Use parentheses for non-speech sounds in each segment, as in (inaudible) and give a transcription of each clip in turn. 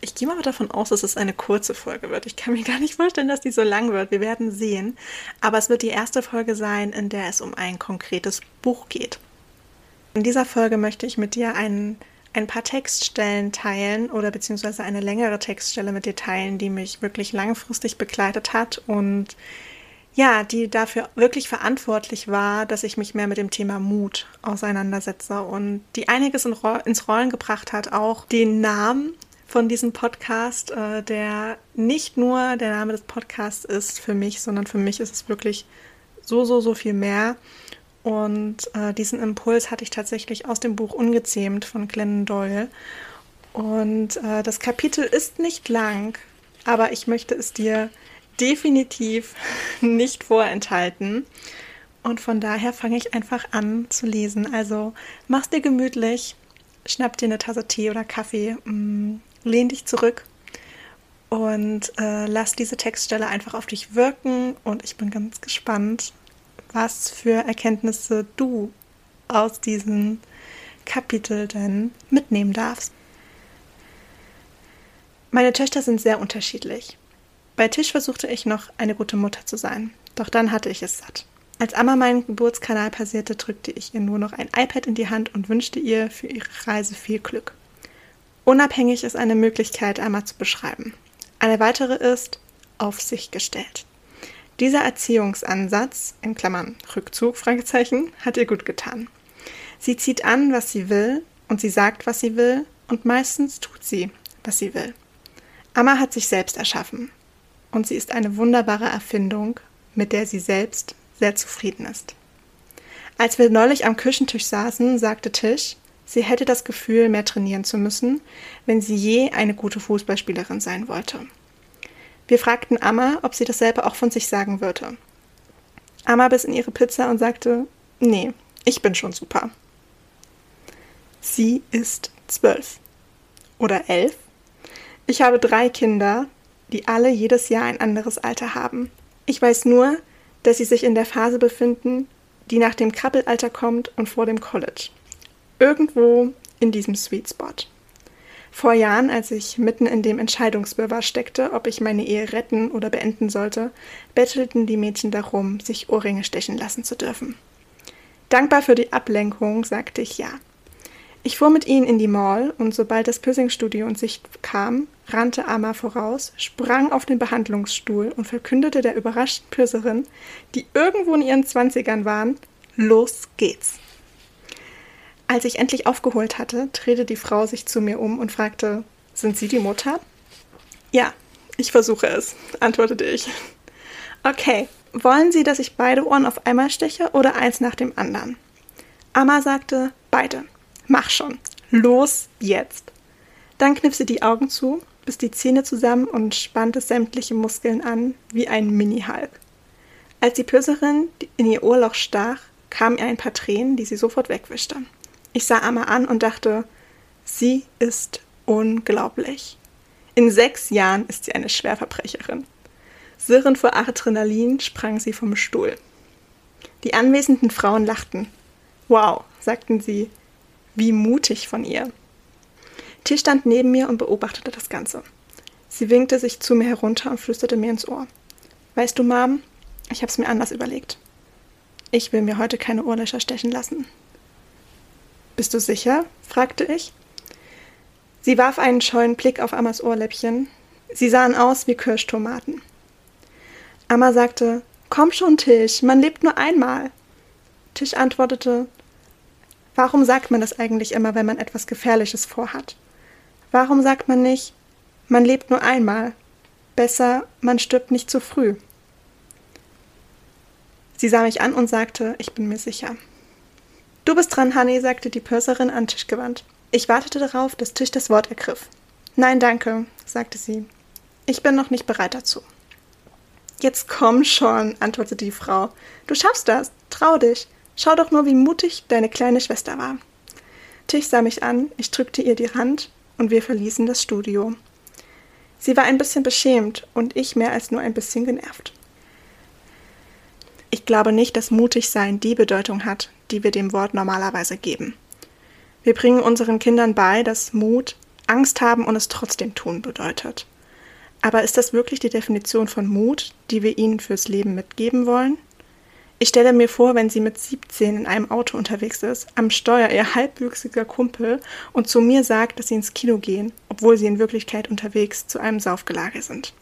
ich gehe mal davon aus, dass es eine kurze Folge wird. Ich kann mir gar nicht vorstellen, dass die so lang wird. Wir werden sehen. Aber es wird die erste Folge sein, in der es um ein konkretes Buch geht. In dieser Folge möchte ich mit dir ein, ein paar Textstellen teilen oder beziehungsweise eine längere Textstelle mit dir teilen, die mich wirklich langfristig begleitet hat und ja, die dafür wirklich verantwortlich war, dass ich mich mehr mit dem Thema Mut auseinandersetze und die einiges in, ins Rollen gebracht hat, auch den Namen von diesem Podcast, äh, der nicht nur der Name des Podcasts ist für mich, sondern für mich ist es wirklich so, so, so viel mehr. Und äh, diesen Impuls hatte ich tatsächlich aus dem Buch Ungezähmt von Glennon Doyle. Und äh, das Kapitel ist nicht lang, aber ich möchte es dir definitiv (laughs) nicht vorenthalten. Und von daher fange ich einfach an zu lesen. Also mach's dir gemütlich, schnapp dir eine Tasse Tee oder Kaffee, mm, lehn dich zurück und äh, lass diese Textstelle einfach auf dich wirken. Und ich bin ganz gespannt, was für Erkenntnisse du aus diesem Kapitel denn mitnehmen darfst. Meine Töchter sind sehr unterschiedlich. Bei Tisch versuchte ich noch eine gute Mutter zu sein, doch dann hatte ich es satt. Als Amma meinen Geburtskanal passierte, drückte ich ihr nur noch ein iPad in die Hand und wünschte ihr für ihre Reise viel Glück. Unabhängig ist eine Möglichkeit einmal zu beschreiben. Eine weitere ist auf sich gestellt. Dieser Erziehungsansatz, in Klammern Rückzug, Fragezeichen, hat ihr gut getan. Sie zieht an, was sie will, und sie sagt, was sie will, und meistens tut sie, was sie will. Amma hat sich selbst erschaffen, und sie ist eine wunderbare Erfindung, mit der sie selbst sehr zufrieden ist. Als wir neulich am Küchentisch saßen, sagte Tisch, Sie hätte das Gefühl, mehr trainieren zu müssen, wenn sie je eine gute Fußballspielerin sein wollte. Wir fragten Amma, ob sie dasselbe auch von sich sagen würde. Amma biss in ihre Pizza und sagte, nee, ich bin schon super. Sie ist zwölf. Oder elf. Ich habe drei Kinder, die alle jedes Jahr ein anderes Alter haben. Ich weiß nur, dass sie sich in der Phase befinden, die nach dem Krabbelalter kommt und vor dem College irgendwo in diesem Sweet Spot. Vor Jahren, als ich mitten in dem Entscheidungswirrwarr steckte, ob ich meine Ehe retten oder beenden sollte, bettelten die Mädchen darum, sich Ohrringe stechen lassen zu dürfen. Dankbar für die Ablenkung sagte ich ja. Ich fuhr mit ihnen in die Mall und sobald das Piercing-Studio in Sicht kam, rannte Amma voraus, sprang auf den Behandlungsstuhl und verkündete der überraschten Piercerin, die irgendwo in ihren Zwanzigern waren, los geht's. Als ich endlich aufgeholt hatte, drehte die Frau sich zu mir um und fragte, sind Sie die Mutter? Ja, ich versuche es, antwortete ich. Okay, wollen Sie, dass ich beide Ohren auf einmal steche oder eins nach dem anderen? Amma sagte, beide. Mach schon. Los jetzt. Dann kniff sie die Augen zu, biss die Zähne zusammen und spannte sämtliche Muskeln an, wie ein Mini-Hulk. Als die Pöserin in ihr Ohrloch stach, kamen ihr ein paar Tränen, die sie sofort wegwischte. Ich sah Amma an und dachte, sie ist unglaublich. In sechs Jahren ist sie eine Schwerverbrecherin. Sirrend vor Adrenalin sprang sie vom Stuhl. Die anwesenden Frauen lachten. Wow, sagten sie, wie mutig von ihr. Tisch stand neben mir und beobachtete das Ganze. Sie winkte sich zu mir herunter und flüsterte mir ins Ohr. Weißt du, Mom, ich hab's mir anders überlegt. Ich will mir heute keine Ohrlöcher stechen lassen. Bist du sicher? fragte ich. Sie warf einen scheuen Blick auf Ammas Ohrläppchen, Sie sahen aus wie Kirschtomaten. Amma sagte, Komm schon, Tisch, man lebt nur einmal. Tisch antwortete, Warum sagt man das eigentlich immer, wenn man etwas Gefährliches vorhat? Warum sagt man nicht, man lebt nur einmal? Besser, man stirbt nicht zu früh. Sie sah mich an und sagte, ich bin mir sicher. Du bist dran, Honey, sagte die Purserin an Tisch gewandt. Ich wartete darauf, dass Tisch das Wort ergriff. Nein, danke, sagte sie. Ich bin noch nicht bereit dazu. Jetzt komm schon, antwortete die Frau. Du schaffst das. Trau dich. Schau doch nur, wie mutig deine kleine Schwester war. Tisch sah mich an, ich drückte ihr die Hand und wir verließen das Studio. Sie war ein bisschen beschämt und ich mehr als nur ein bisschen genervt. Ich glaube nicht, dass mutig sein die Bedeutung hat, die wir dem Wort normalerweise geben. Wir bringen unseren Kindern bei, dass Mut Angst haben und es trotzdem tun bedeutet. Aber ist das wirklich die Definition von Mut, die wir ihnen fürs Leben mitgeben wollen? Ich stelle mir vor, wenn sie mit 17 in einem Auto unterwegs ist, am Steuer ihr halbwüchsiger Kumpel und zu mir sagt, dass sie ins Kino gehen, obwohl sie in Wirklichkeit unterwegs zu einem Saufgelage sind.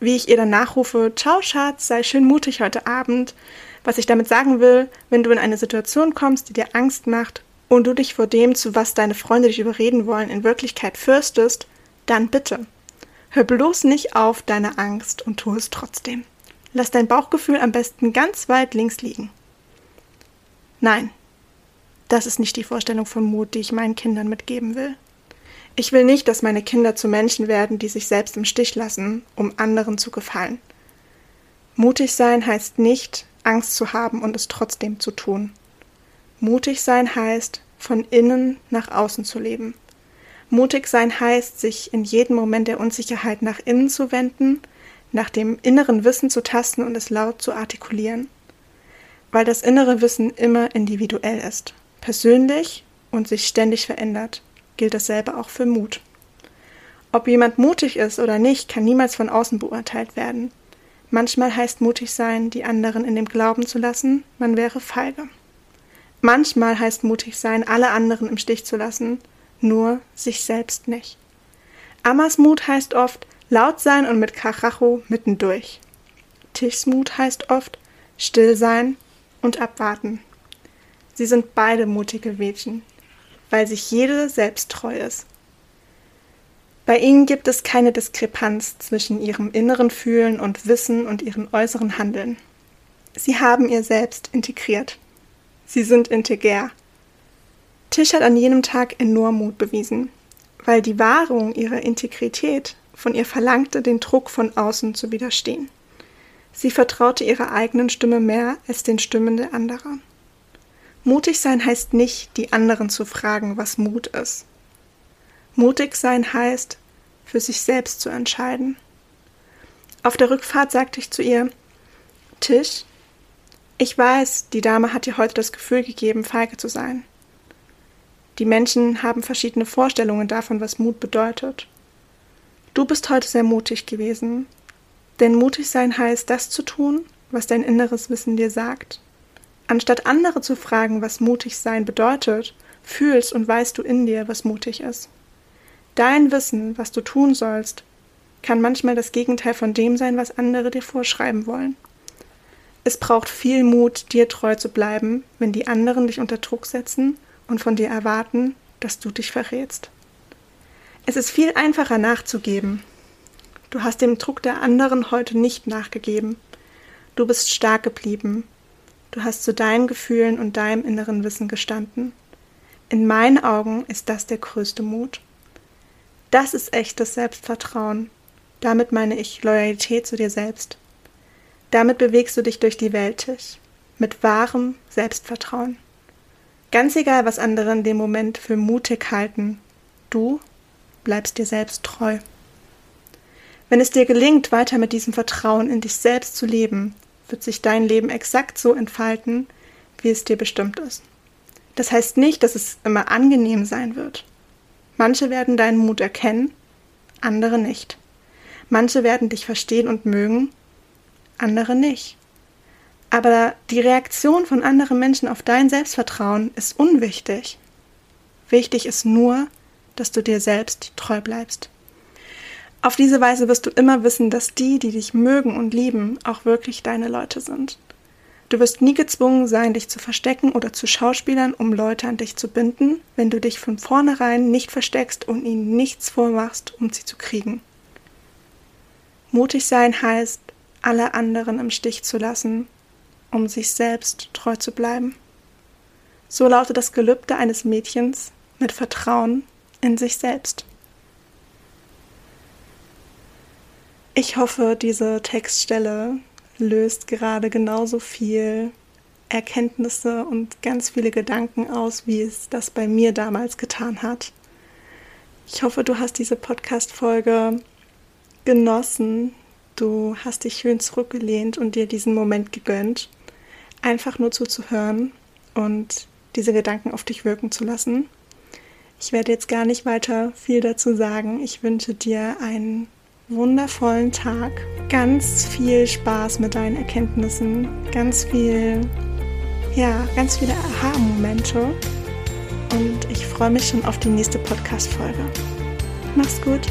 Wie ich ihr dann nachrufe, ciao Schatz, sei schön mutig heute Abend. Was ich damit sagen will, wenn du in eine Situation kommst, die dir Angst macht und du dich vor dem, zu was deine Freunde dich überreden wollen, in Wirklichkeit fürstest, dann bitte, Hör bloß nicht auf deine Angst und tu es trotzdem. Lass dein Bauchgefühl am besten ganz weit links liegen. Nein, das ist nicht die Vorstellung von Mut, die ich meinen Kindern mitgeben will. Ich will nicht, dass meine Kinder zu Menschen werden, die sich selbst im Stich lassen, um anderen zu gefallen. Mutig sein heißt nicht, Angst zu haben und es trotzdem zu tun. Mutig sein heißt, von innen nach außen zu leben, Mutig sein heißt, sich in jedem Moment der Unsicherheit nach innen zu wenden, nach dem inneren Wissen zu tasten und es laut zu artikulieren. Weil das innere Wissen immer individuell ist, persönlich und sich ständig verändert, gilt dasselbe auch für Mut. Ob jemand mutig ist oder nicht, kann niemals von außen beurteilt werden. Manchmal heißt mutig sein, die anderen in dem Glauben zu lassen, man wäre feige. Manchmal heißt mutig sein, alle anderen im Stich zu lassen, nur sich selbst nicht. Ammas Mut heißt oft laut sein und mit Karacho mittendurch. Tischs Mut heißt oft still sein und abwarten. Sie sind beide mutige Mädchen, weil sich jede selbst treu ist. Bei ihnen gibt es keine Diskrepanz zwischen ihrem inneren Fühlen und Wissen und ihrem äußeren Handeln. Sie haben ihr Selbst integriert. Sie sind integer. Tisch hat an jenem Tag enorm Mut bewiesen, weil die Wahrung ihrer Integrität von ihr verlangte, den Druck von außen zu widerstehen. Sie vertraute ihrer eigenen Stimme mehr als den Stimmen der anderen. Mutig sein heißt nicht, die anderen zu fragen, was Mut ist. Mutig sein heißt, für sich selbst zu entscheiden. Auf der Rückfahrt sagte ich zu ihr, Tisch, ich weiß, die Dame hat dir heute das Gefühl gegeben, feige zu sein. Die Menschen haben verschiedene Vorstellungen davon, was Mut bedeutet. Du bist heute sehr mutig gewesen, denn mutig sein heißt, das zu tun, was dein inneres Wissen dir sagt. Anstatt andere zu fragen, was mutig sein bedeutet, fühlst und weißt du in dir, was mutig ist. Dein Wissen, was du tun sollst, kann manchmal das Gegenteil von dem sein, was andere dir vorschreiben wollen. Es braucht viel Mut, dir treu zu bleiben, wenn die anderen dich unter Druck setzen und von dir erwarten, dass du dich verrätst. Es ist viel einfacher nachzugeben. Du hast dem Druck der anderen heute nicht nachgegeben. Du bist stark geblieben. Du hast zu deinen Gefühlen und deinem inneren Wissen gestanden. In meinen Augen ist das der größte Mut. Das ist echtes Selbstvertrauen. Damit meine ich Loyalität zu dir selbst. Damit bewegst du dich durch die Welt mit wahrem Selbstvertrauen. Ganz egal, was andere in dem Moment für mutig halten, du bleibst dir selbst treu. Wenn es dir gelingt, weiter mit diesem Vertrauen in dich selbst zu leben, wird sich dein Leben exakt so entfalten, wie es dir bestimmt ist. Das heißt nicht, dass es immer angenehm sein wird. Manche werden deinen Mut erkennen, andere nicht. Manche werden dich verstehen und mögen, andere nicht. Aber die Reaktion von anderen Menschen auf dein Selbstvertrauen ist unwichtig. Wichtig ist nur, dass du dir selbst treu bleibst. Auf diese Weise wirst du immer wissen, dass die, die dich mögen und lieben, auch wirklich deine Leute sind. Du wirst nie gezwungen sein, dich zu verstecken oder zu Schauspielern, um Leute an dich zu binden, wenn du dich von vornherein nicht versteckst und ihnen nichts vormachst, um sie zu kriegen. Mutig sein heißt, alle anderen im Stich zu lassen, um sich selbst treu zu bleiben. So lautet das Gelübde eines Mädchens mit Vertrauen in sich selbst. Ich hoffe, diese Textstelle löst gerade genauso viel Erkenntnisse und ganz viele Gedanken aus, wie es das bei mir damals getan hat. Ich hoffe, du hast diese Podcast-Folge genossen. Du hast dich schön zurückgelehnt und dir diesen Moment gegönnt, einfach nur zuzuhören und diese Gedanken auf dich wirken zu lassen. Ich werde jetzt gar nicht weiter viel dazu sagen. Ich wünsche dir einen wundervollen Tag, ganz viel Spaß mit deinen Erkenntnissen, ganz viel, ja, ganz viele Aha-Momente. Und ich freue mich schon auf die nächste Podcast-Folge. Mach's gut.